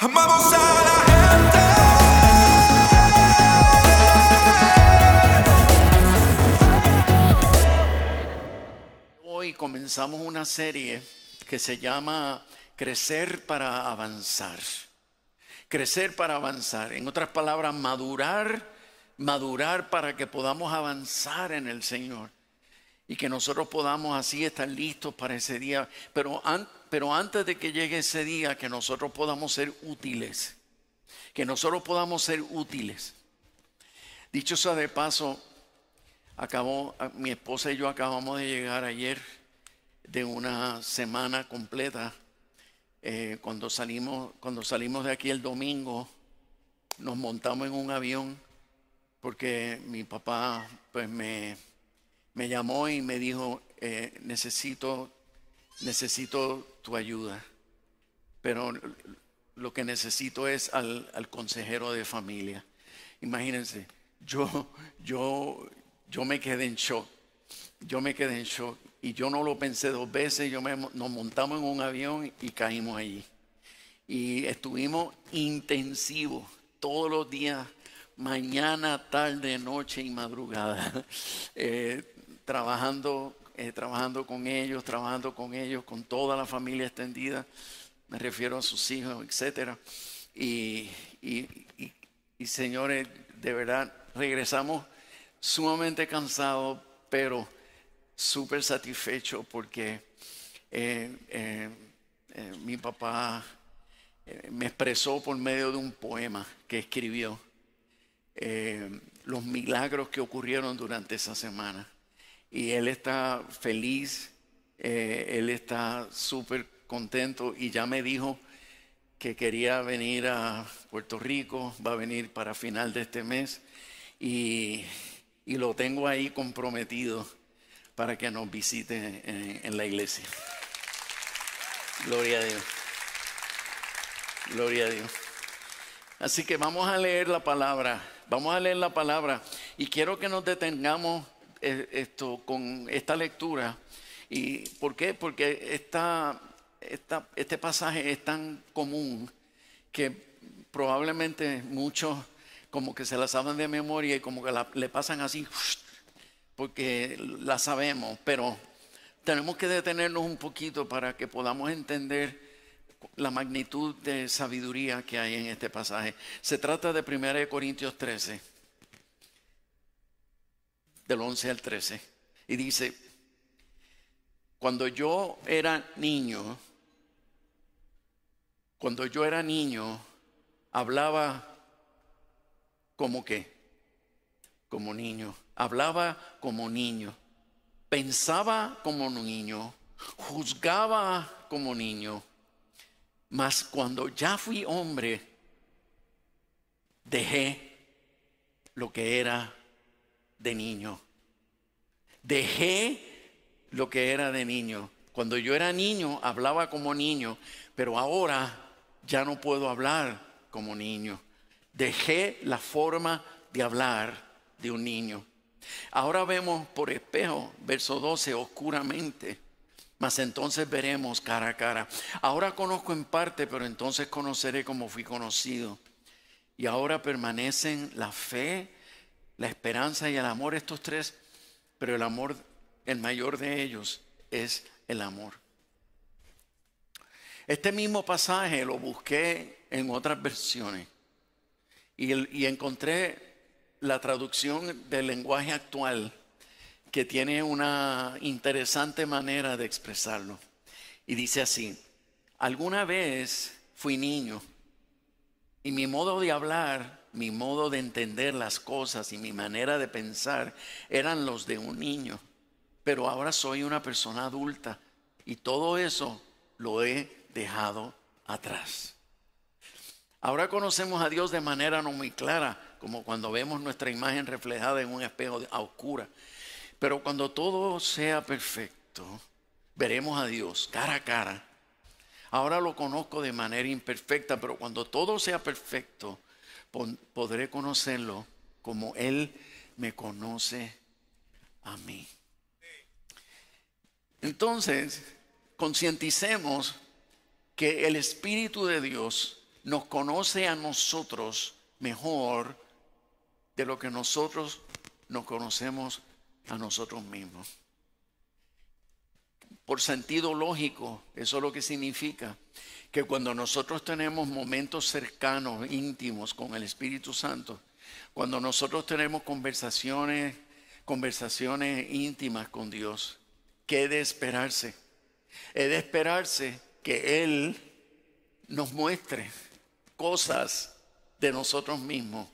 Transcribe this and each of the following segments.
Amamos a la Hoy comenzamos una serie que se llama Crecer para avanzar. Crecer para avanzar. En otras palabras, madurar, madurar para que podamos avanzar en el Señor. Y que nosotros podamos así estar listos para ese día. Pero, an- pero antes de que llegue ese día, que nosotros podamos ser útiles. Que nosotros podamos ser útiles. Dicho sea de paso, Acabó, mi esposa y yo acabamos de llegar ayer de una semana completa. Eh, cuando, salimos, cuando salimos de aquí el domingo, nos montamos en un avión porque mi papá pues me, me llamó y me dijo, eh, necesito, necesito tu ayuda. Pero lo que necesito es al, consejero de familia. Imagínense, yo, yo, yo me quedé en shock. Yo me quedé en shock y yo no lo pensé dos veces. Yo me- nos montamos en un avión y caímos allí. Y estuvimos intensivos todos los días, mañana, tarde, noche y madrugada, eh, trabajando, eh, trabajando con ellos, trabajando con ellos, con toda la familia extendida. Me refiero a sus hijos, etcétera. Y, y- y- y, señores, de verdad, regresamos sumamente cansados, pero súper satisfechos porque eh, eh, mi papá me expresó por medio de un poema que escribió los milagros que ocurrieron durante esa semana. Y él está feliz, eh, él está súper contento y ya me dijo que quería venir a Puerto Rico, va a venir para final de este mes y, y lo tengo ahí comprometido para que nos visite en, en la iglesia. Gloria a Dios. Gloria a Dios. Así que vamos a leer la palabra, vamos a leer la palabra y quiero que nos detengamos esto con esta lectura. ¿Y por qué? Porque esta, esta- este pasaje es tan común que probablemente muchos como que se la saben de memoria y como que la- le pasan así, porque la sabemos, pero tenemos que detenernos un poquito para que podamos entender la magnitud de sabiduría que hay en este pasaje. Se trata de 1 Corintios 13, del 11 al 13, y dice, cuando yo era niño, cuando yo era niño, hablaba como que, como niño, hablaba como niño, pensaba como niño, juzgaba como niño. Mas cuando ya fui hombre, dejé lo que era de niño. Dejé lo que era de niño. Cuando yo era niño, hablaba como niño, pero ahora ya no puedo hablar como niño. Dejé la forma de hablar de un niño. Ahora vemos por espejo, verso 12, oscuramente mas entonces veremos cara a cara. Ahora conozco en parte, pero entonces conoceré como fui conocido. Y ahora permanecen la fe, la esperanza y el amor, estos tres, pero el amor, el mayor de ellos es el amor. Este mismo pasaje lo busqué en otras versiones y, y encontré la traducción del lenguaje actual que tiene una interesante manera de expresarlo. Y dice así, alguna vez fui niño y mi modo de hablar, mi modo de entender las cosas y mi manera de pensar eran los de un niño, pero ahora soy una persona adulta y todo eso lo he dejado atrás. Ahora conocemos a Dios de manera no muy clara, como cuando vemos nuestra imagen reflejada en un espejo a oscura. Pero cuando todo sea perfecto, veremos a Dios cara a cara. Ahora lo conozco de manera imperfecta, pero cuando todo sea perfecto, podré conocerlo como Él me conoce a mí. Entonces, concienticemos que el Espíritu de Dios nos conoce a nosotros mejor de lo que nosotros nos conocemos a nosotros mismos. Por sentido lógico, eso es lo que significa que cuando nosotros tenemos momentos cercanos, íntimos con el Espíritu Santo, cuando nosotros tenemos conversaciones, conversaciones íntimas con Dios, ¿qué de esperarse? Es de esperarse que Él nos muestre cosas de nosotros mismos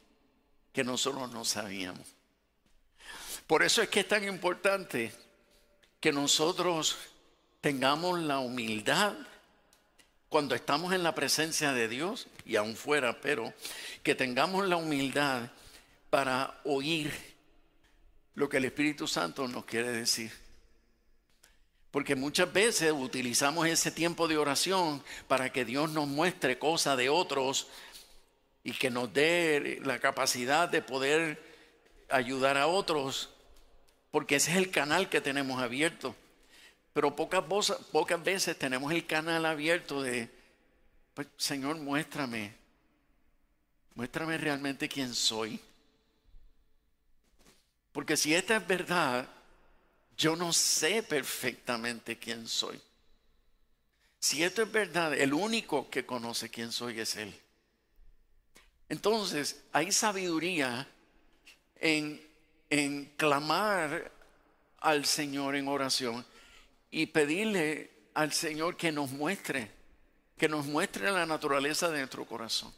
que nosotros no sabíamos. Por eso es que es tan importante que nosotros tengamos la humildad cuando estamos en la presencia de Dios y aún fuera, pero que tengamos la humildad para oír lo que el Espíritu Santo nos quiere decir. Porque muchas veces utilizamos ese tiempo de oración para que Dios nos muestre cosas de otros y que nos dé la capacidad de poder ayudar a otros, porque ese es el canal que tenemos abierto. Pero pocas, veces tenemos el canal abierto de, pues, Señor, muéstrame, muéstrame realmente quién soy. Porque si esta es verdad, yo no sé perfectamente quién soy. Si esto es verdad, el único que conoce quién soy es Él. Entonces, hay sabiduría en, en clamar al Señor en oración y pedirle al Señor que nos muestre, que nos muestre la naturaleza de nuestro corazón.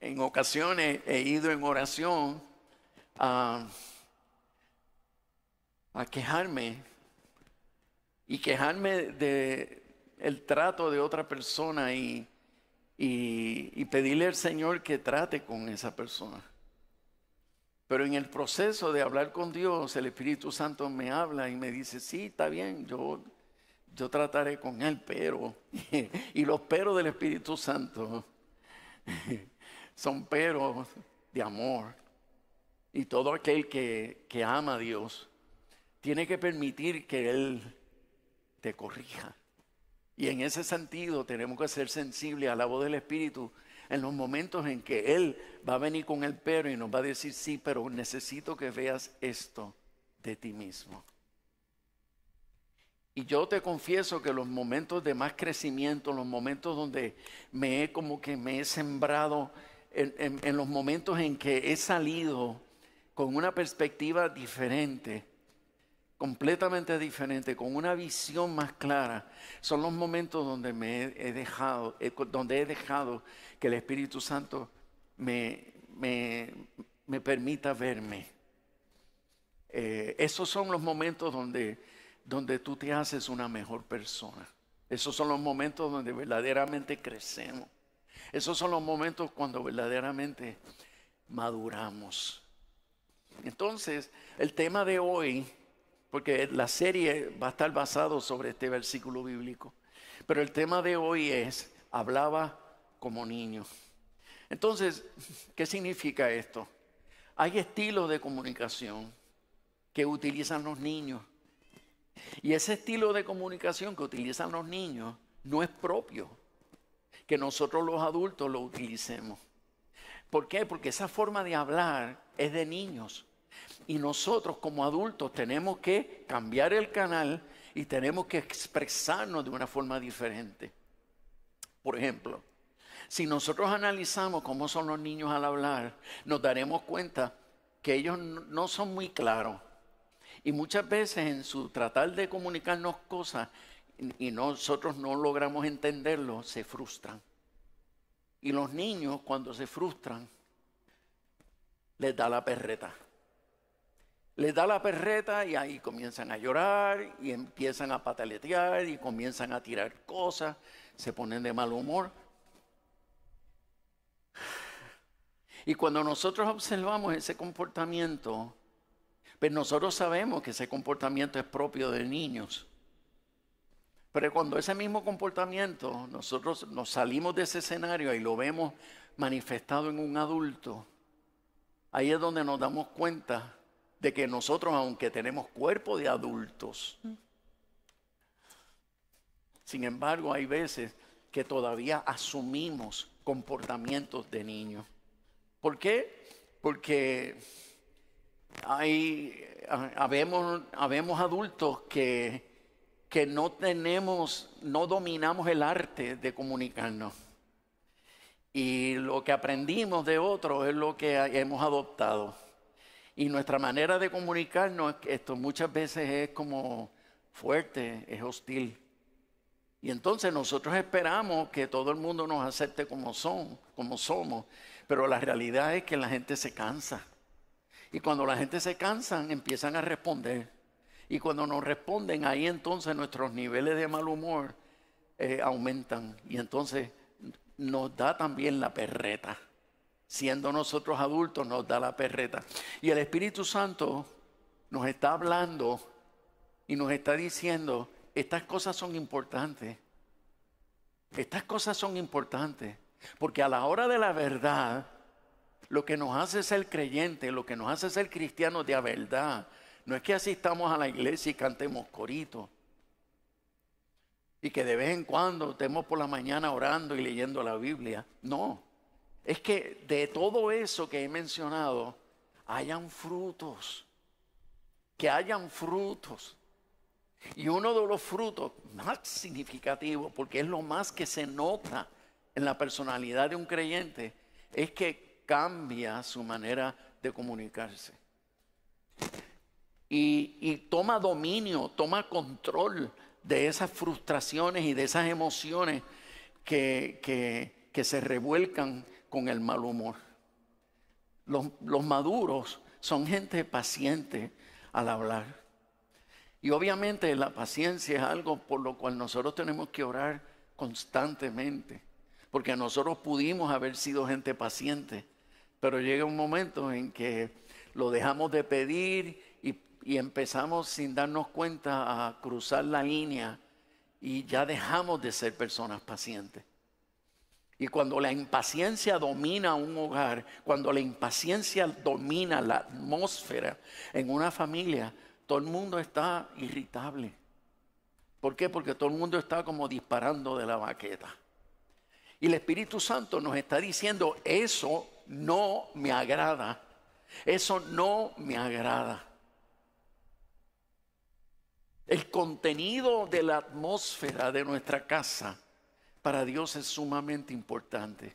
en ocasiones he ido en oración a, quejarme y quejarme de el trato de otra persona y, y pedirle al Señor que trate con esa persona. Pero en el proceso de hablar con Dios, el Espíritu Santo me habla y me dice, sí, está bien, yo, yo trataré con él, pero, y los peros del Espíritu Santo son peros de amor. Y todo aquel que, que ama a Dios tiene que permitir que Él te corrija. Y en ese sentido tenemos que ser sensibles a la voz del Espíritu en los momentos en que Él va a venir con el pero y nos va a decir, sí, pero necesito que veas esto de ti mismo. Y yo te confieso que los momentos de más crecimiento, los momentos donde me he como que me he sembrado, en, en los momentos en que he salido con una perspectiva diferente, completamente diferente, con una visión más clara, son los momentos donde me he dejado, eh, donde he dejado que el Espíritu Santo me, me, permita verme. Eh, esos son los momentos donde, donde tú te haces una mejor persona. Esos son los momentos donde verdaderamente crecemos. Esos son los momentos cuando verdaderamente maduramos. Entonces, el tema de hoy porque la serie va a estar basado sobre este versículo bíblico. Pero el tema de hoy es, hablaba como niño. Entonces, ¿qué significa esto? Hay estilos de comunicación que utilizan los niños. Y ese estilo de comunicación que utilizan los niños no es propio que nosotros los adultos lo utilicemos. ¿Por qué? Porque esa forma de hablar es de niños. Y nosotros como adultos tenemos que cambiar el canal y tenemos que expresarnos de una forma diferente. Por ejemplo, si nosotros analizamos cómo son los niños al hablar, nos daremos cuenta que ellos no son muy claros. Y muchas veces en su tratar de comunicarnos cosas y nosotros no logramos entenderlo, se frustran. Y los niños cuando se frustran, les da la perreta les da la perreta y ahí comienzan a llorar y empiezan a pataletear y comienzan a tirar cosas, se ponen de mal humor. Y cuando nosotros observamos ese comportamiento, pues nosotros sabemos que ese comportamiento es propio de niños. Pero cuando ese mismo comportamiento nosotros nos salimos de ese escenario y lo vemos manifestado en un adulto, ahí es donde nos damos cuenta de que nosotros, aunque tenemos cuerpo de adultos, Sin embargo, hay veces que todavía asumimos comportamientos de niños. ¿Por qué? Porque hay, habemos, habemos adultos que, que no tenemos, no dominamos el arte de comunicarnos. Y lo que aprendimos de otros es lo que hemos adoptado. Y nuestra manera de comunicarnos, esto muchas veces es como fuerte, es hostil. Y entonces nosotros esperamos que todo el mundo nos acepte como son, como somos, pero la realidad es que la gente se cansa. Y cuando la gente se cansa, empiezan a responder. Y cuando nos responden, ahí entonces nuestros niveles de mal humor eh, aumentan. Y entonces nos da también la perreta. Siendo nosotros adultos, nos da la perreta. Y el Espíritu Santo nos está hablando y nos está diciendo, estas cosas son importantes. Estas cosas son importantes. Porque a la hora de la verdad, lo que nos hace ser creyente, lo que nos hace ser cristianos de verdad, no es que asistamos a la iglesia y cantemos coritos. Y que de vez en cuando estemos por la mañana orando y leyendo la Biblia. No. Es que de todo eso que he mencionado, hayan frutos. Que hayan frutos. Y uno de los frutos más significativos, porque es lo más que se nota en la personalidad de un creyente, es que cambia su manera de comunicarse. Y, toma dominio, toma control de esas frustraciones y de esas emociones que, que, se revuelcan con el mal humor. Los, maduros son gente paciente al hablar. Y obviamente la paciencia es algo por lo cual nosotros tenemos que orar constantemente, porque nosotros pudimos haber sido gente paciente, pero llega un momento en que lo dejamos de pedir y empezamos sin darnos cuenta a cruzar la línea y ya dejamos de ser personas pacientes. Y cuando la impaciencia domina un hogar, cuando la impaciencia domina la atmósfera en una familia, todo el mundo está irritable. ¿Por qué? Porque todo el mundo está como disparando de la baqueta. Y el Espíritu Santo nos está diciendo, eso no me agrada. Eso no me agrada. El contenido de la atmósfera de nuestra casa para Dios es sumamente importante.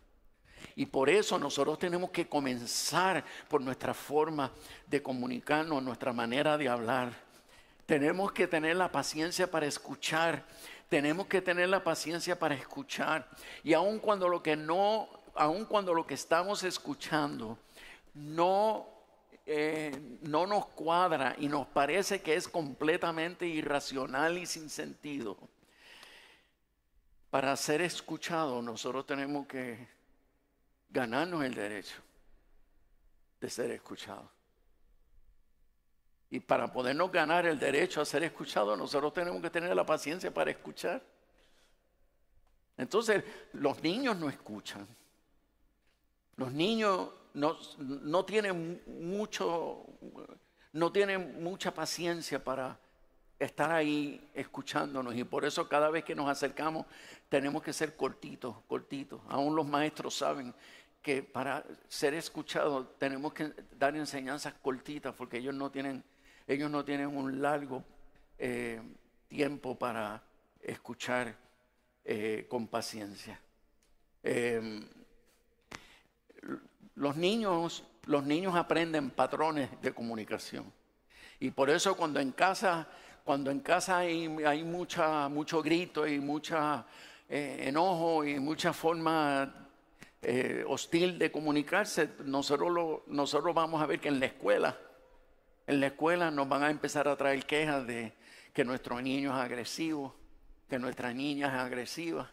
Y por eso nosotros tenemos que comenzar por nuestra forma de comunicarnos, nuestra manera de hablar. Tenemos que tener la paciencia para escuchar. Tenemos que tener la paciencia para escuchar. Y aun cuando lo que no, aun cuando lo que estamos escuchando no, eh, no nos cuadra y nos parece que es completamente irracional y sin sentido, para ser escuchado nosotros tenemos que ganarnos el derecho de ser escuchados. Y para podernos ganar el derecho a ser escuchados, nosotros tenemos que tener la paciencia para escuchar. Entonces, los niños no escuchan. Los niños no, no tienen mucho, no tienen mucha paciencia para estar ahí escuchándonos. Y por eso cada vez que nos acercamos tenemos que ser cortitos, cortitos. Aún los maestros saben que para ser escuchados tenemos que dar enseñanzas cortitas porque ellos no tienen, ellos no tienen un largo eh, tiempo para escuchar eh, con paciencia. Em, los niños, los niños aprenden patrones de comunicación. Y por eso cuando en casa, cuando en casa hay, mucha, mucho grito y mucha eh, enojo y mucha forma eh, hostil de comunicarse, nosotros vamos a ver que en la escuela, en la escuela nos van a empezar a traer quejas de que nuestro niño es agresivo, que nuestra niña es agresiva.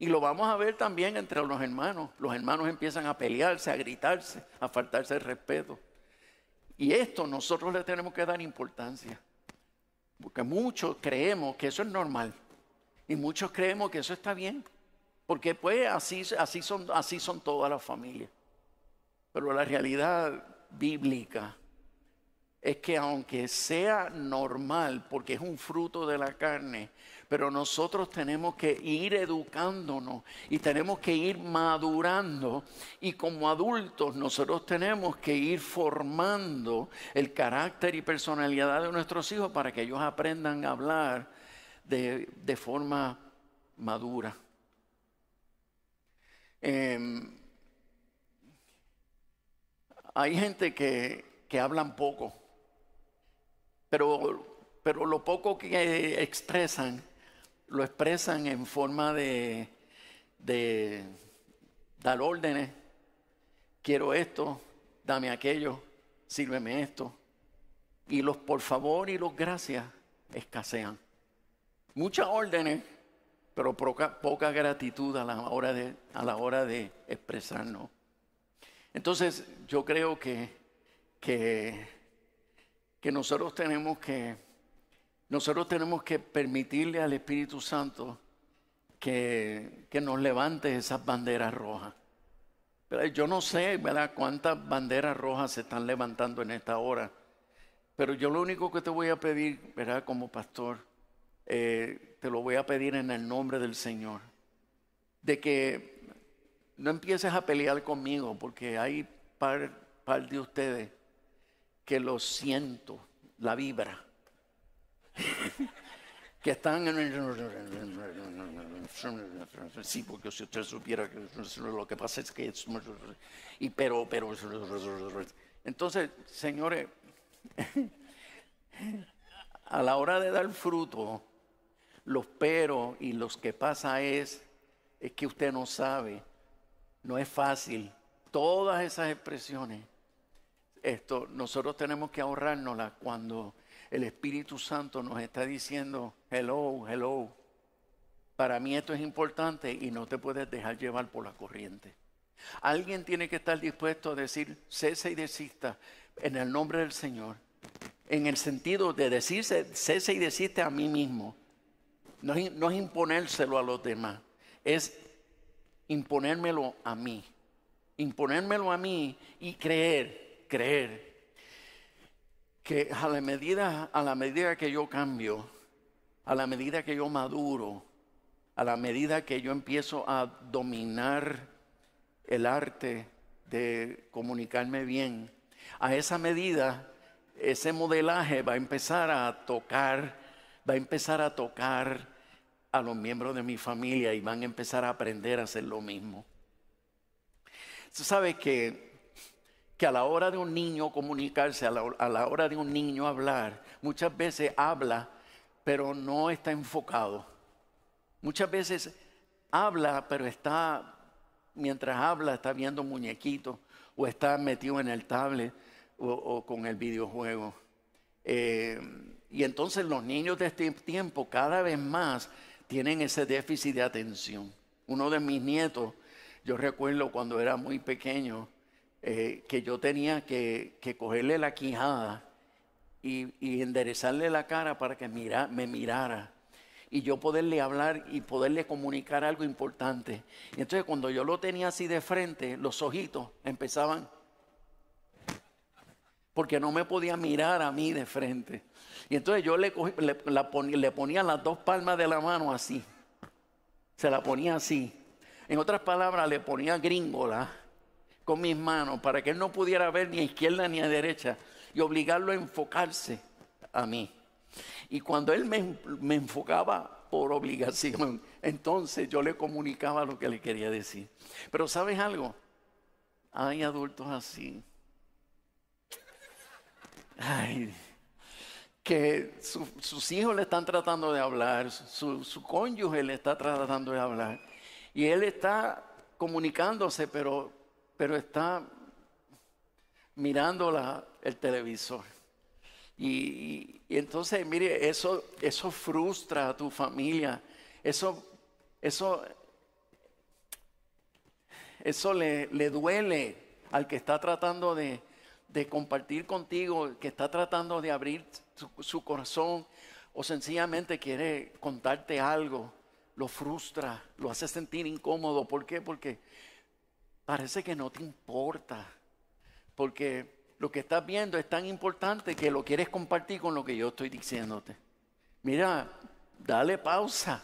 Y lo vamos a ver también entre los hermanos. Los hermanos empiezan a pelearse, a gritarse, a faltarse el respeto. Y esto nosotros le tenemos que dar importancia. Porque muchos creemos que eso es normal. Y muchos creemos que eso está bien. Porque pues así, así, son, así son todas las familias. Pero la realidad bíblica es que aunque sea normal, porque es un fruto de la carne, Pero nosotros tenemos que ir educándonos y tenemos que ir madurando y como adultos nosotros tenemos que ir formando el carácter y personalidad de nuestros hijos para que ellos aprendan a hablar de, de forma madura. Em, hay gente que, que hablan poco, pero, pero lo poco que expresan, lo expresan en forma de, dar órdenes, quiero esto, dame aquello, sírveme esto. Y los por favor y los gracias escasean. Muchas órdenes, pero poca, poca gratitud a la hora de, a la hora de expresarnos. Entonces yo creo que, que, que nosotros tenemos que nosotros tenemos que permitirle al Espíritu Santo que, que nos levante esas banderas rojas. Pero yo no sé ¿verdad? cuántas banderas rojas se están levantando en esta hora. Pero yo lo único que te voy a pedir, ¿verdad? Como pastor, eh, te lo voy a pedir en el nombre del Señor, de que no empieces a pelear conmigo, porque hay par, par de ustedes que lo siento, la vibra, que están en sí, porque si usted supiera que lo que pasa es que y pero pero entonces, señores, a la hora de dar fruto los pero y los que pasa es, es que usted no sabe, no es fácil. Todas esas expresiones, esto, nosotros tenemos que ahorrárnoslas cuando el Espíritu Santo nos está diciendo, hello, hello. Para mí esto es importante y no te puedes dejar llevar por la corriente. Alguien tiene que estar dispuesto a decir, cese y desista en el nombre del Señor. En el sentido de decirse, cese y desiste a mí mismo no es, imponérselo a los demás, es imponérmelo a mí. Imponérmelo a mí y creer, creer que a la medida, a la medida que yo cambio, a la medida que yo maduro, a la medida que yo empiezo a dominar el arte de comunicarme bien, a esa medida ese modelaje va a empezar a tocar, va a empezar a tocar a los miembros de mi familia y van a empezar a aprender a hacer lo mismo. Tú sabes que, a la hora de un niño comunicarse, a la, a la hora de un niño hablar, muchas veces habla, pero no está enfocado. Muchas veces habla, pero está, mientras habla, está viendo muñequitos o está metido en el tablet o, con el videojuego. Eh, y entonces los niños de este tiempo cada vez más tienen ese déficit de atención. Uno de mis nietos, yo recuerdo cuando era muy pequeño, eh, que yo tenía que, cogerle la quijada y, enderezarle la cara para que mira, me mirara y yo poderle hablar y poderle comunicar algo importante. Y entonces cuando yo lo tenía así de frente, los ojitos empezaban, porque no me podía mirar a mí de frente. Y entonces yo le, le, ponía, las dos palmas de la mano así. Se la ponía así. En otras palabras, le ponía gringola con mis manos para que él no pudiera ver ni a izquierda ni a derecha y obligarlo a enfocarse a mí. Y cuando él me, enfocaba por obligación, entonces yo le comunicaba lo que le quería decir. Pero ¿sabes algo? Hay adultos así. Que sus hijos le están tratando de hablar, su, cónyuge le está tratando de hablar. Y él está comunicándose, pero, pero está mirando la, el televisor. Y, entonces, mire, eso, eso frustra a tu familia. Eso, eso, eso le, le duele al que está tratando de, de compartir contigo, que está tratando de abrir su, corazón o sencillamente quiere contarte algo, lo frustra, lo hace sentir incómodo. ¿Por qué? Porque parece que no te importa. Porque lo que estás viendo es tan importante que lo quieres compartir con lo que yo estoy diciéndote. Mira, dale pausa.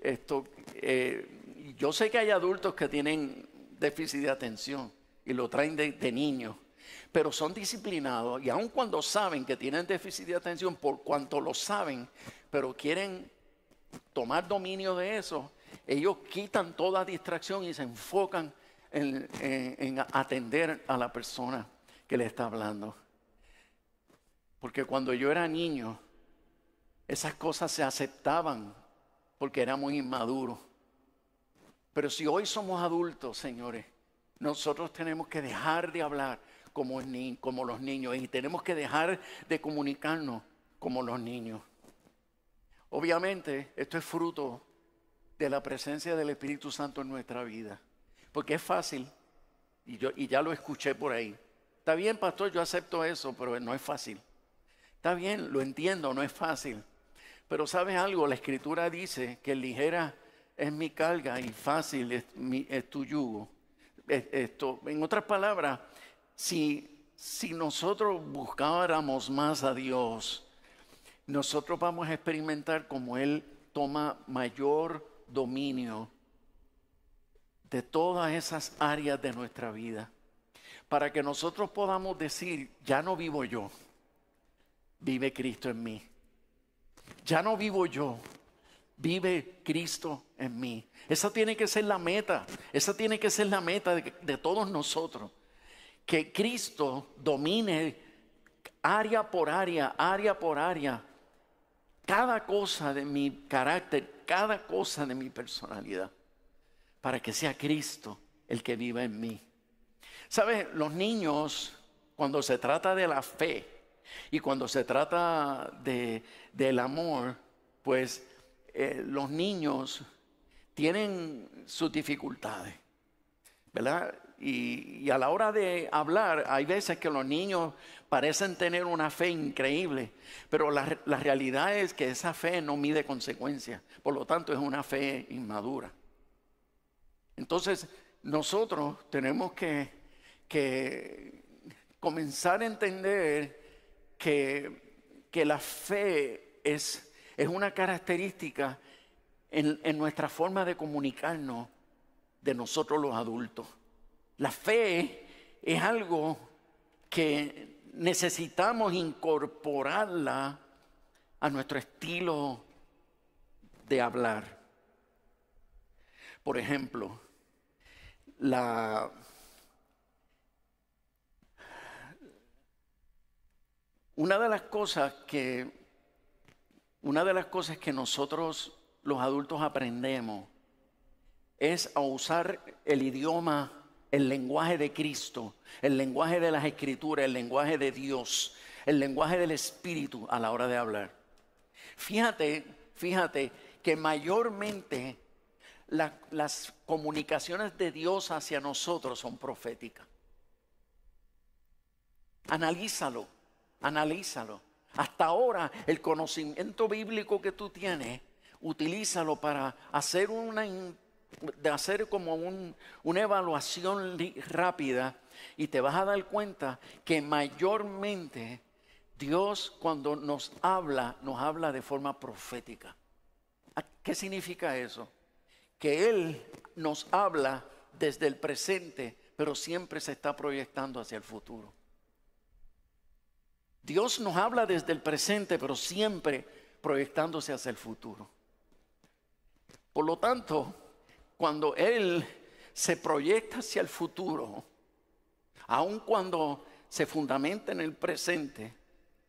Esto, eh, yo sé que hay adultos que tienen déficit de atención y lo traen de, de niños, pero son disciplinados y aun cuando saben que tienen déficit de atención, por cuanto lo saben, pero quieren tomar dominio de eso, ellos quitan toda distracción y se enfocan en, en- en atender a la persona que le está hablando. Porque cuando yo era niño, esas cosas se aceptaban porque era muy inmaduro. Pero si hoy somos adultos, señores, nosotros tenemos que dejar de hablar como, como los niños y tenemos que dejar de comunicarnos como los niños. Obviamente, esto es fruto de la presencia del Espíritu Santo en nuestra vida. Porque es fácil, y, yo, y ya lo escuché por ahí. Está bien, pastor, yo acepto eso, pero no es fácil. Está bien, lo entiendo, no es fácil. Pero sabes algo, la escritura dice que ligera es mi carga y fácil es, mi- es tu yugo. Es- Esto, en otras palabras, si, si nosotros buscáramos más a Dios, nosotros vamos a experimentar como Él toma mayor dominio de todas esas áreas de nuestra vida, para que nosotros podamos decir, ya no vivo yo, vive Cristo en mí. Ya no vivo yo, vive Cristo en mí. Esa tiene que ser la meta, esa tiene que ser la meta de, de todos nosotros. Que Cristo domine área por área, área por área, cada cosa de mi carácter, cada cosa de mi personalidad, para que sea Cristo el que viva en mí. ¿Sabes? Los niños, cuando se trata de la fe y cuando se trata de, del amor, pues eh, los niños tienen sus dificultades, ¿verdad? Y, a la hora de hablar, hay veces que los niños parecen tener una fe increíble, pero la, realidad es que esa fe no mide consecuencias, por lo tanto es una fe inmadura. Entonces, nosotros tenemos que, comenzar a entender que, la fe es, una característica en nuestra forma de comunicarnos de nosotros los adultos. La fe es algo que necesitamos incorporarla a nuestro estilo de hablar. Por ejemplo, una de las cosas que una de las cosas que nosotros los adultos aprendemos es a usar el idioma, el lenguaje de Cristo, el lenguaje de las escrituras, el lenguaje de Dios, el lenguaje del Espíritu a la hora de hablar. Fíjate, fíjate que mayormente la- las comunicaciones de Dios hacia nosotros son proféticas. Analízalo, analízalo. Hasta ahora el conocimiento bíblico que tú tienes, utilízalo para hacer una, de hacer como un- una evaluación rápida y te vas a dar cuenta que mayormente Dios cuando nos habla, nos habla de forma profética. ¿A- ¿Qué significa eso? Que Él nos habla desde el presente, pero siempre se está proyectando hacia el futuro. Dios nos habla desde el presente, pero siempre proyectándose hacia el futuro. Por lo tanto, cuando Él se proyecta hacia el futuro, aun cuando se fundamenta en el presente,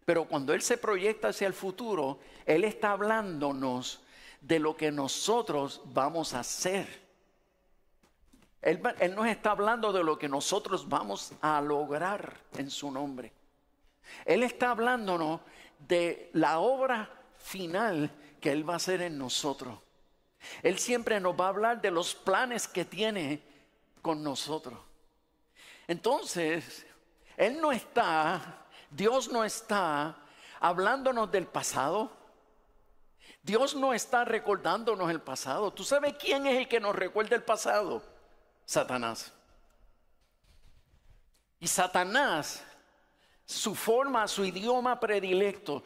pero cuando Él se proyecta hacia el futuro, Él está hablándonos de lo que nosotros vamos a hacer. Él, él nos está hablando de lo que nosotros vamos a lograr en su nombre. Él está hablándonos de la obra final que Él va a hacer en nosotros. Él siempre nos va a hablar de los planes que tiene con nosotros. Entonces, Él no está, Dios no está hablándonos del pasado. Dios no está recordándonos el pasado. ¿Tú sabes quién es el que nos recuerda el pasado? Satanás. Y Satanás, su forma, su idioma predilecto,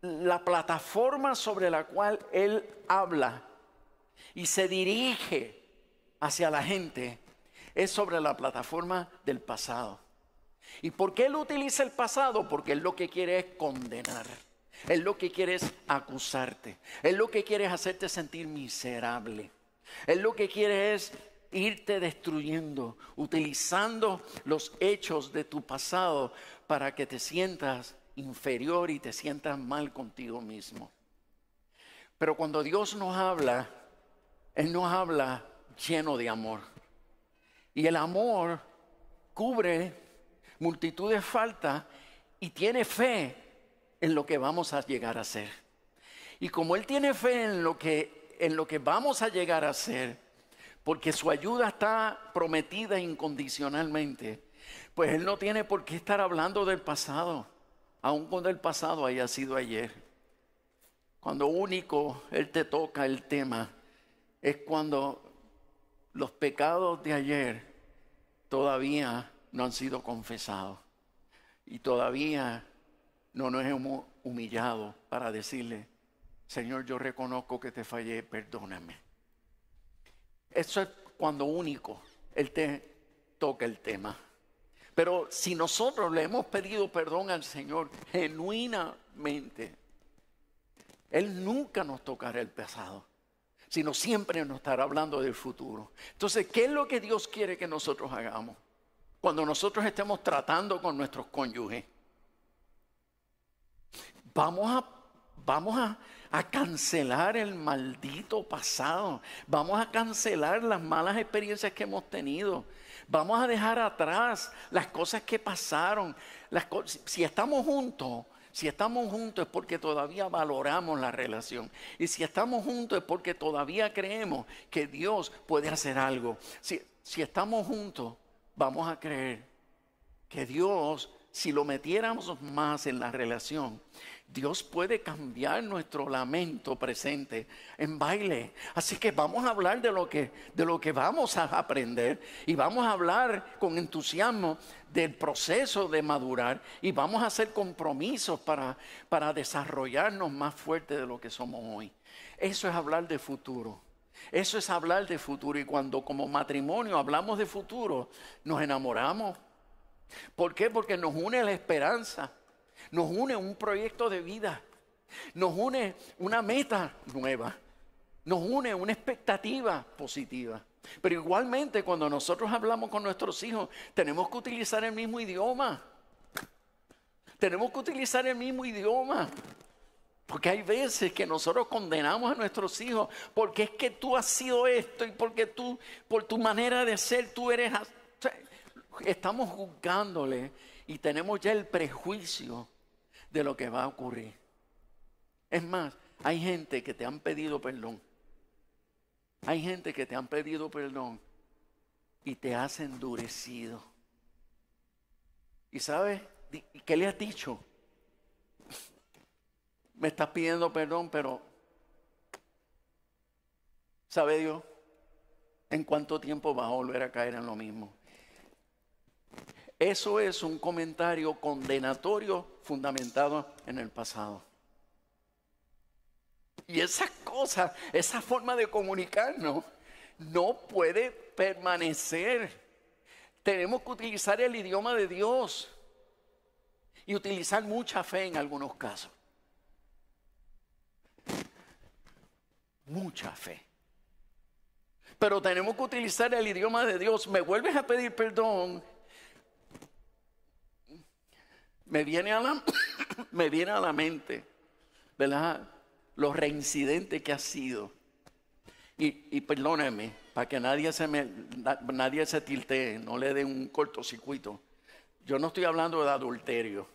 la plataforma sobre la cual Él habla y se dirige hacia la gente es sobre la plataforma del pasado. ¿Y por qué Él utiliza el pasado? Porque Él lo que quiere es condenar. Él lo que quiere es acusarte. Él lo que quiere es hacerte sentir miserable. Él lo que quiere es irte destruyendo, utilizando los hechos de tu pasado para que te sientas inferior y te sientas mal contigo mismo. Pero cuando Dios nos habla, Él nos habla lleno de amor. Y el amor cubre multitud de faltas y tiene fe en lo que vamos a llegar a ser. Y como Él tiene fe en lo que, en lo que vamos a llegar a ser, porque su ayuda está prometida incondicionalmente, pues Él no tiene por qué estar hablando del pasado, aun cuando el pasado haya sido ayer. Cuando único Él te toca el tema es cuando los pecados de ayer todavía no han sido confesados y todavía no nos hemos humillado para decirle, Señor, yo reconozco que te fallé, perdóname. Eso es cuando único Él te toca el tema. Pero si nosotros le hemos pedido perdón al Señor genuinamente, Él nunca nos tocará el pasado, sino siempre nos estará hablando del futuro. Entonces, ¿qué es lo que Dios quiere que nosotros hagamos? Cuando nosotros estemos tratando con nuestros cónyuges, vamos a, vamos a, a cancelar el maldito pasado. Vamos a cancelar las malas experiencias que hemos tenido. Vamos a dejar atrás las cosas que pasaron. Las si estamos juntos, si estamos juntos es porque todavía valoramos la relación. Y si estamos juntos es porque todavía creemos que Dios puede hacer algo. Si, estamos juntos, vamos a creer que Dios, si lo metiéramos más en la relación, Dios puede cambiar nuestro lamento presente en baile. Así que vamos a hablar de lo que, de lo que vamos a aprender y vamos a hablar con entusiasmo del proceso de madurar y vamos a hacer compromisos para, para desarrollarnos más fuerte de lo que somos hoy. Eso es hablar de futuro. Eso es hablar de futuro y cuando como matrimonio hablamos de futuro, nos enamoramos. ¿Por qué? Porque nos une la esperanza nos une un proyecto de vida, nos une una meta nueva, nos une una expectativa positiva. Pero igualmente cuando nosotros hablamos con nuestros hijos, tenemos que utilizar el mismo idioma. Tenemos que utilizar el mismo idioma. Porque hay veces que nosotros condenamos a nuestros hijos porque es que tú has sido esto y porque tú, por tu manera de ser, tú eres... Estamos juzgándole y tenemos ya el prejuicio de lo que va a ocurrir. Es más, hay gente que te han pedido perdón. Hay gente que te han pedido perdón y te has endurecido. ¿Y sabes qué le has dicho? Me estás pidiendo perdón, pero ¿sabe Dios? ¿En cuánto tiempo va a volver a caer en lo mismo? Eso es un comentario condenatorio fundamentado en el pasado. Y esa cosa, esa forma de comunicarnos, no puede permanecer. Tenemos que utilizar el idioma de Dios y utilizar mucha fe en algunos casos. Mucha fe. Pero tenemos que utilizar el idioma de Dios. Me vuelves a pedir perdón me viene a la, me viene a la mente, ¿verdad? Los reincidentes que ha sido. Y, y para que nadie se, me, nadie se tiltee, no le dé un cortocircuito. Yo no estoy hablando de adulterio.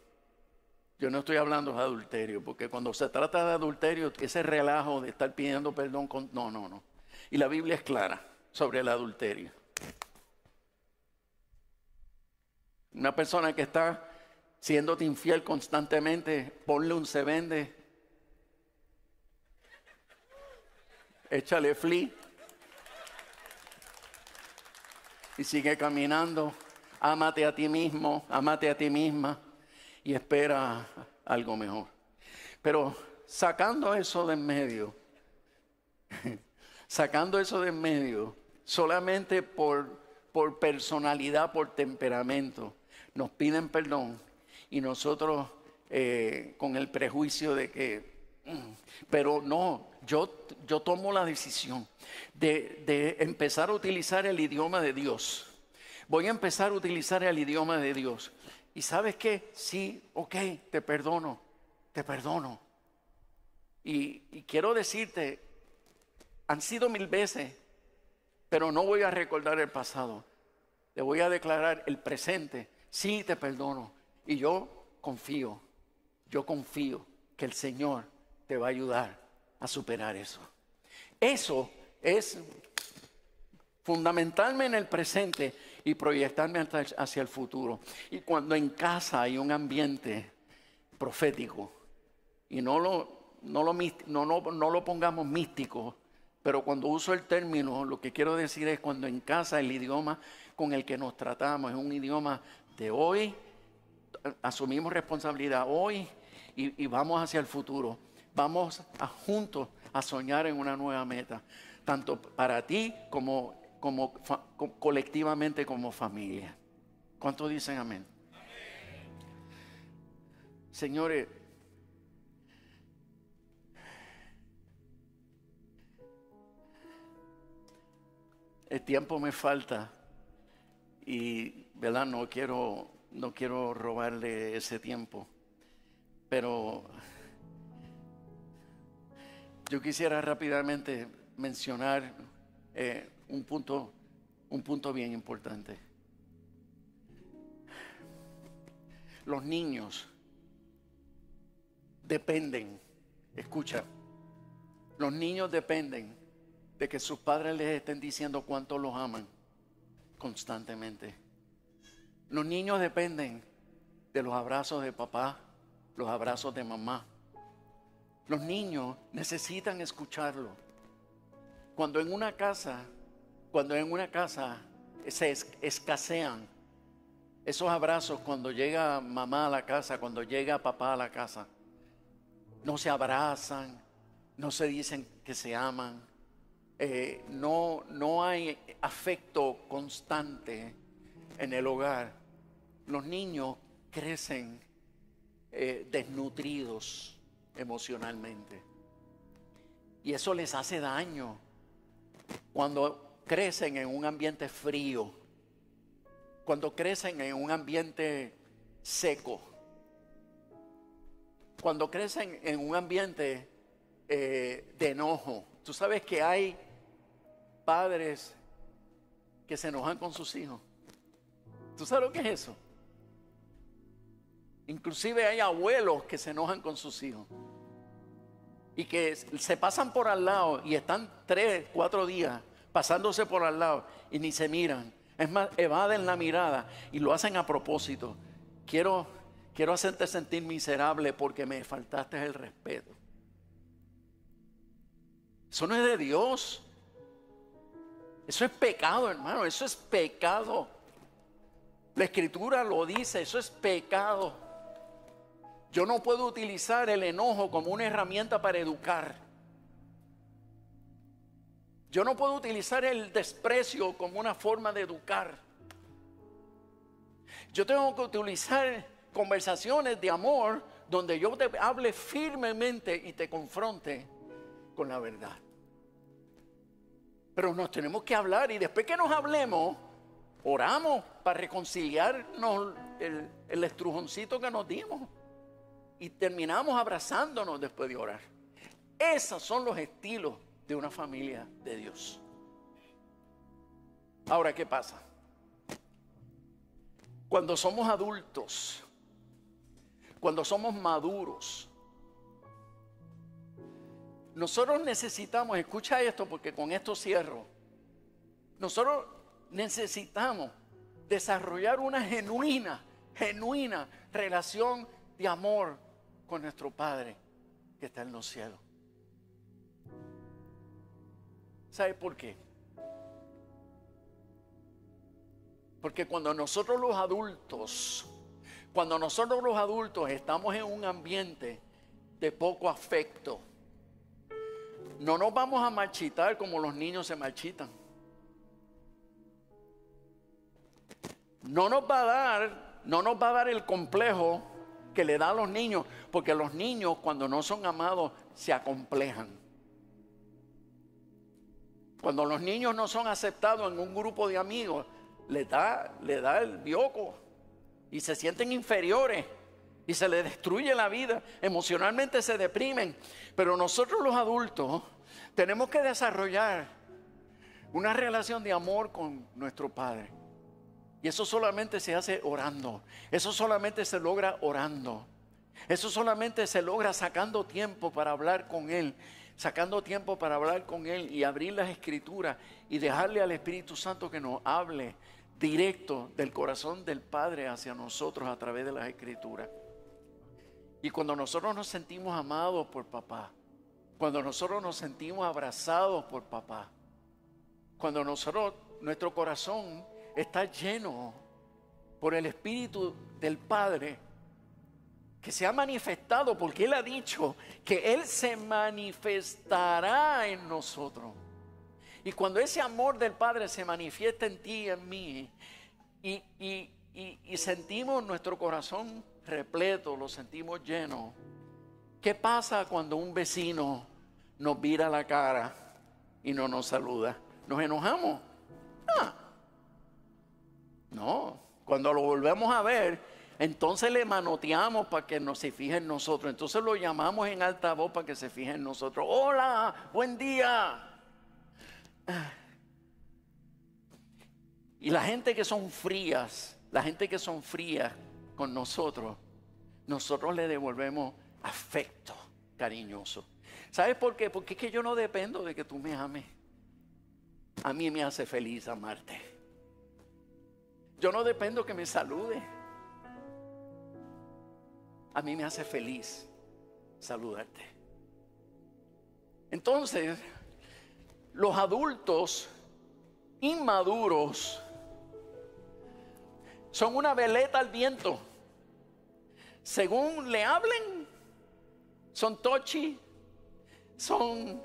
Yo no estoy hablando de adulterio, porque cuando se trata de adulterio, ese relajo de estar pidiendo perdón, no, no, no. Y la Biblia es clara sobre el adulterio. Una persona que está siéndote infiel constantemente, ponle un se vende. Échale fli. Y sigue caminando. Ámate a ti mismo, ámate a ti misma y espera algo mejor. Pero sacando eso de en medio, sacando eso de en medio, solamente por, por personalidad, por temperamento, nos piden perdón y nosotros eh, con el prejuicio de que, mm, pero no, yo, yo tomo la decisión de, de empezar a utilizar el idioma de Dios. Voy a empezar a utilizar el idioma de Dios. Y sabes qué, sí, ok, te perdono, te perdono. Y, y quiero decirte, han sido mil veces, pero no voy a recordar el pasado. Le voy a declarar el presente. Sí, te perdono. Y yo confío, yo confío que el Señor te va a ayudar a superar eso. Eso es fundamentalmente en el presente y proyectarme hacia el futuro. Y cuando en casa hay un ambiente profético, y no lo, no lo, no, no- no lo pongamos místico, pero cuando uso el término, lo que quiero decir es cuando en casa el idioma con el que nos tratamos es un idioma de hoy, asumimos responsabilidad hoy y, vamos hacia el futuro. Vamos juntos a soñar en una nueva meta, tanto para ti como, colectivamente como familia. ¿Cuántos dicen amén? Señores, el tiempo me falta y, ¿verdad? No quiero, no quiero robarle ese tiempo, pero yo quisiera rápidamente mencionar eh, un punto, un punto bien importante. Los niños dependen, escucha, los niños dependen de que sus padres les estén diciendo cuánto los aman constantemente. Los niños dependen de los abrazos de papá, los abrazos de mamá. Los niños necesitan escucharlo. Cuando en una casa, cuando en una casa se es- escasean esos abrazos cuando llega mamá a la casa, cuando llega papá a la casa, no se abrazan, no se dicen que se aman, eh, no, no hay afecto constante en el hogar. Los niños crecen eh, desnutridos emocionalmente. Y eso les hace daño cuando crecen en un ambiente frío, cuando crecen en un ambiente seco, cuando crecen en un ambiente eh, de enojo. Tú sabes que hay padres que se enojan con sus hijos. ¿Tú sabes lo que es eso? Inclusive hay abuelos que se enojan con sus hijos. Y que se pasan por al lado y están tres, cuatro días pasándose por al lado y ni se miran. Es más, evaden la mirada y lo hacen a propósito. Quiero, quiero hacerte sentir miserable porque me faltaste el respeto. Eso no es de Dios. Eso es pecado, hermano. Eso es pecado. La escritura lo dice, eso es pecado. Yo no puedo utilizar el enojo como una herramienta para educar. Yo no puedo utilizar el desprecio como una forma de educar. Yo tengo que utilizar conversaciones de amor donde yo te hable firmemente y te confronte con la verdad. Pero nos tenemos que hablar y después que nos hablemos, oramos para reconciliarnos el, estrujoncito que nos dimos. Y terminamos abrazándonos después de orar. Esos son los estilos de una familia de Dios. Ahora, ¿qué pasa? Cuando somos adultos, cuando somos maduros, nosotros necesitamos, escucha esto porque con esto cierro, nosotros necesitamos desarrollar una genuina, genuina relación de amor con nuestro Padre que está en los cielos. ¿Sabe por qué? Porque cuando nosotros los adultos, cuando nosotros los adultos estamos en un ambiente de poco afecto. No nos vamos a marchitar como los niños se marchitan. No nos va a dar, no nos va a dar el complejo que le da a los niños, porque los niños cuando no son amados se acomplejan. Cuando los niños no son aceptados en un grupo de amigos, le da, le da el bioco y se sienten inferiores y se les destruye la vida. Emocionalmente se deprimen. Pero nosotros los adultos tenemos que desarrollar una relación de amor con nuestro Padre. Y eso solamente se hace orando. Eso solamente se logra orando. Eso solamente se logra sacando tiempo para hablar con Él. Sacando tiempo para hablar con Él y abrir las escrituras y dejarle al Espíritu Santo que nos hable directo del corazón del Padre hacia nosotros a través de las escrituras. Y cuando nosotros nos sentimos amados por papá, cuando nosotros nos sentimos abrazados por papá, cuando nosotros, nuestro corazón está lleno por el Espíritu del Padre, que se ha manifestado, porque Él ha dicho que Él se manifestará en nosotros. Y cuando ese amor del Padre se manifiesta en ti y en mí, y, sentimos nuestro corazón repleto, lo sentimos lleno. ¿Qué pasa cuando un vecino nos vira la cara y no nos saluda? ¿Nos enojamos? Ah. No, cuando lo volvemos a ver, entonces le manoteamos para que nos se fije en nosotros. Entonces lo llamamos en alta voz para que se fije en nosotros. Hola, buen día. Y la gente que son frías, la gente que son frías, con nosotros, nosotros le devolvemos afecto cariñoso. ¿Sabes por qué? Porque es que yo no dependo de que tú me ames. A mí me hace feliz amarte. Yo no dependo que me salude. A mí me hace feliz saludarte. Entonces, los adultos inmaduros son una veleta al viento. Según le hablen, son tochi, son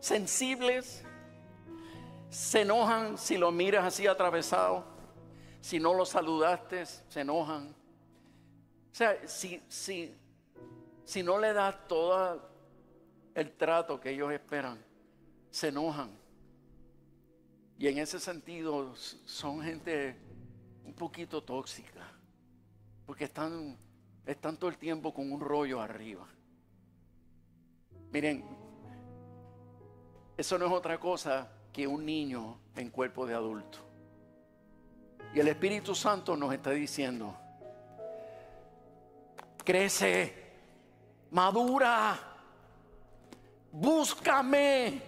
sensibles, se enojan si lo miras así atravesado, si no lo saludaste, se enojan. O sea, si, si, si no le das todo el trato que ellos esperan, se enojan. Y en ese sentido son gente un poquito tóxica, porque están, están todo el tiempo con un rollo arriba. Miren, eso no es otra cosa que un niño en cuerpo de adulto. Y el Espíritu Santo nos está diciendo, crece, madura, búscame,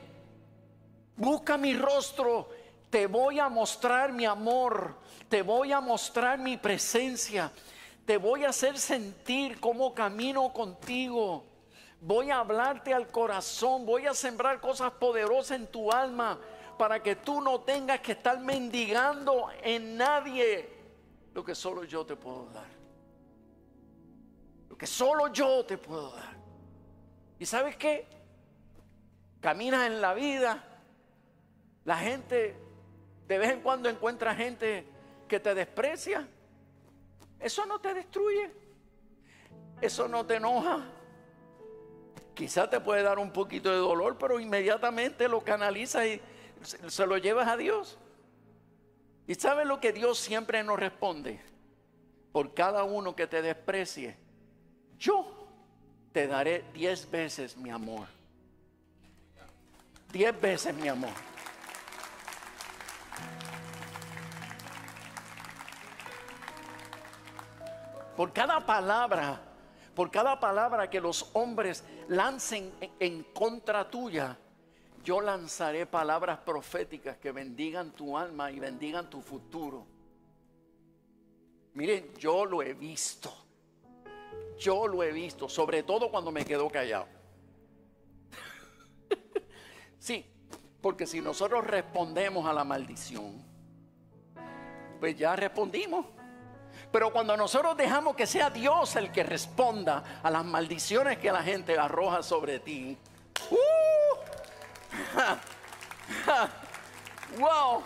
busca mi rostro, te voy a mostrar mi amor, te voy a mostrar mi presencia, te voy a hacer sentir cómo camino contigo. Voy a hablarte al corazón, voy a sembrar cosas poderosas en tu alma para que tú no tengas que estar mendigando en nadie lo que solo yo te puedo dar. Lo que solo yo te puedo dar. ¿Y sabes qué? Caminas en la vida, la gente de vez en cuando encuentra gente que te desprecia, eso no te destruye, eso no te enoja. Quizás te puede dar un poquito de dolor, pero inmediatamente lo canalizas y se lo llevas a Dios. ¿Y sabes lo que Dios siempre nos responde? Por cada uno que te desprecie, yo te daré diez veces mi amor. Diez veces mi amor. Por cada palabra, por cada palabra que los hombres lancen en contra tuya, yo lanzaré palabras proféticas que bendigan tu alma y bendigan tu futuro. Miren, yo lo he visto. Yo lo he visto, sobre todo cuando me quedo callado. sí, porque si nosotros respondemos a la maldición, pues ya respondimos. Pero cuando nosotros dejamos que sea Dios el que responda a las maldiciones que la gente arroja sobre ti, ¡uh! ¡Wow!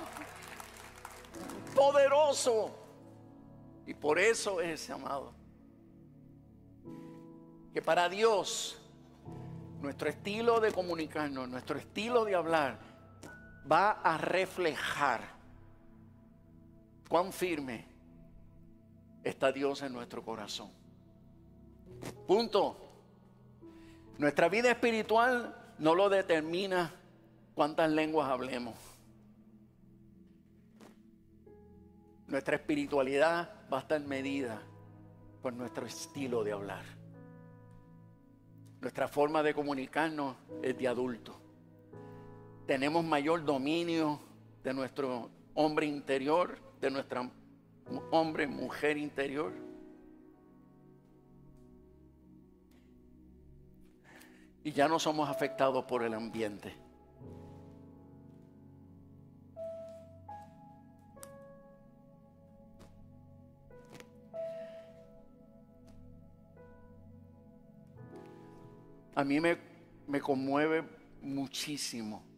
Poderoso. Y por eso es, amado, que para Dios nuestro estilo de comunicarnos, nuestro estilo de hablar, va a reflejar cuán firme está Dios en nuestro corazón. Punto. Nuestra vida espiritual no lo determina cuántas lenguas hablemos. Nuestra espiritualidad va a estar medida por nuestro estilo de hablar. Nuestra forma de comunicarnos es de adulto. Tenemos mayor dominio de nuestro hombre interior, de nuestra hombre, mujer interior. Y ya no somos afectados por el ambiente. A mí me, me conmueve muchísimo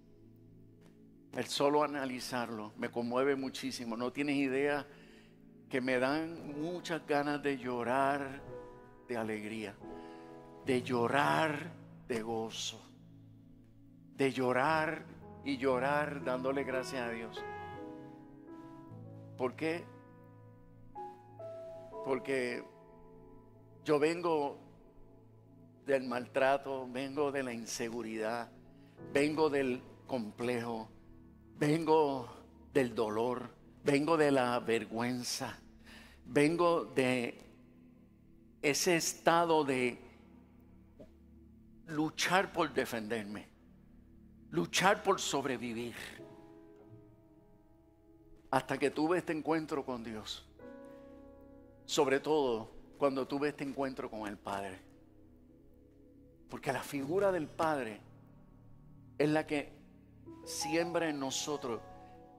el solo analizarlo, me conmueve muchísimo. No tienes idea que me dan muchas ganas de llorar de alegría, de llorar de gozo, de llorar y llorar dándole gracias a Dios. ¿Por qué? Porque yo vengo del maltrato, vengo de la inseguridad, vengo del complejo, vengo del dolor, vengo de la vergüenza, vengo de ese estado de luchar por defenderme, luchar por sobrevivir, hasta que tuve este encuentro con Dios. Sobre todo cuando tuve este encuentro con el Padre. Porque la figura del Padre es la que siembra en nosotros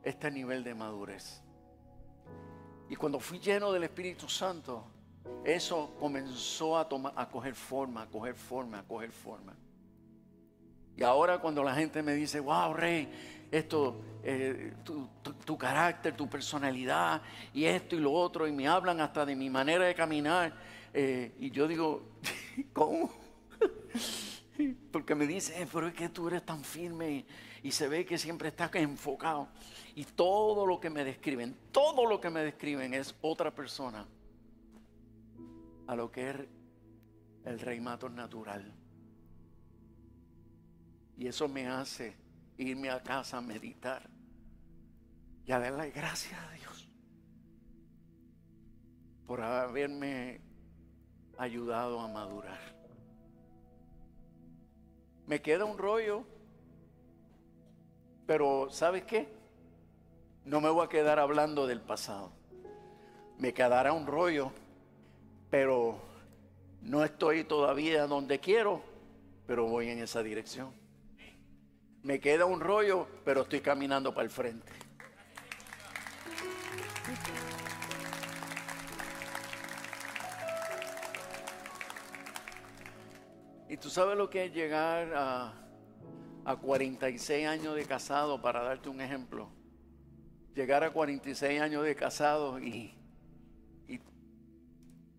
este nivel de madurez. Y cuando fui lleno del Espíritu Santo, eso comenzó a, tomar, a coger forma, a coger forma, a coger forma. Y ahora cuando la gente me dice, wow, Rey, esto, eh, tu, carácter, tu personalidad, y esto y lo otro, y me hablan hasta de mi manera de caminar, eh, y yo digo, ¿cómo? Porque me dice, eh, pero es que tú eres tan firme y, se ve que siempre estás enfocado. Y todo lo que me describen, todo lo que me describen es otra persona a lo que es el rey mato natural. Y eso me hace irme a casa a meditar y a darle gracias a Dios por haberme ayudado a madurar. Me queda un rollo, pero ¿sabes qué? No me voy a quedar hablando del pasado. Me quedará un rollo, pero no estoy todavía donde quiero, pero voy en esa dirección. Me queda un rollo, pero estoy caminando para el frente. Y tú sabes lo que es llegar a, a 46 años de casado, para darte un ejemplo. Llegar a 46 años de casado y, y,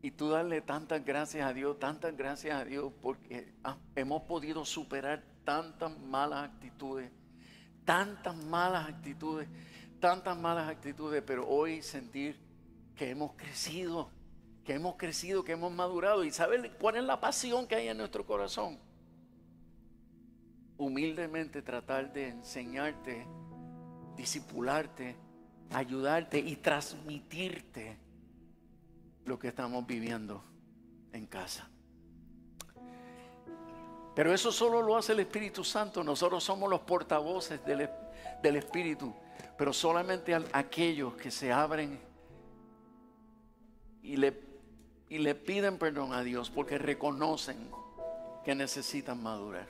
y tú darle tantas gracias a Dios, tantas gracias a Dios, porque hemos podido superar tantas malas actitudes, tantas malas actitudes, tantas malas actitudes, pero hoy sentir que hemos crecido que hemos crecido, que hemos madurado. ¿Y sabes cuál es la pasión que hay en nuestro corazón? Humildemente tratar de enseñarte, disipularte, ayudarte y transmitirte lo que estamos viviendo en casa. Pero eso solo lo hace el Espíritu Santo. Nosotros somos los portavoces del, del Espíritu. Pero solamente aquellos que se abren y le y le piden perdón a Dios porque reconocen que necesitan madurar.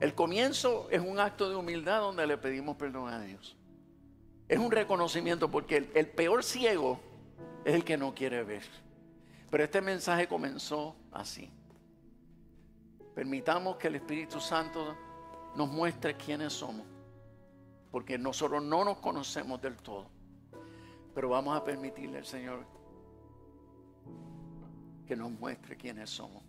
El comienzo es un acto de humildad donde le pedimos perdón a Dios. Es un reconocimiento porque el, peor ciego es el que no quiere ver. Pero este mensaje comenzó así. Permitamos que el Espíritu Santo nos muestre quiénes somos. Porque nosotros no nos conocemos del todo. Pero vamos a permitirle al Señor que nos muestre quiénes somos.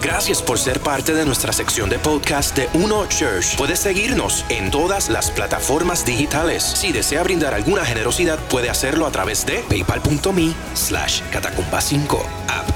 Gracias por ser parte de nuestra sección de podcast de Uno Church. Puedes seguirnos en todas las plataformas digitales. Si desea brindar alguna generosidad, puede hacerlo a través de paypal.me slash catacumba 5 app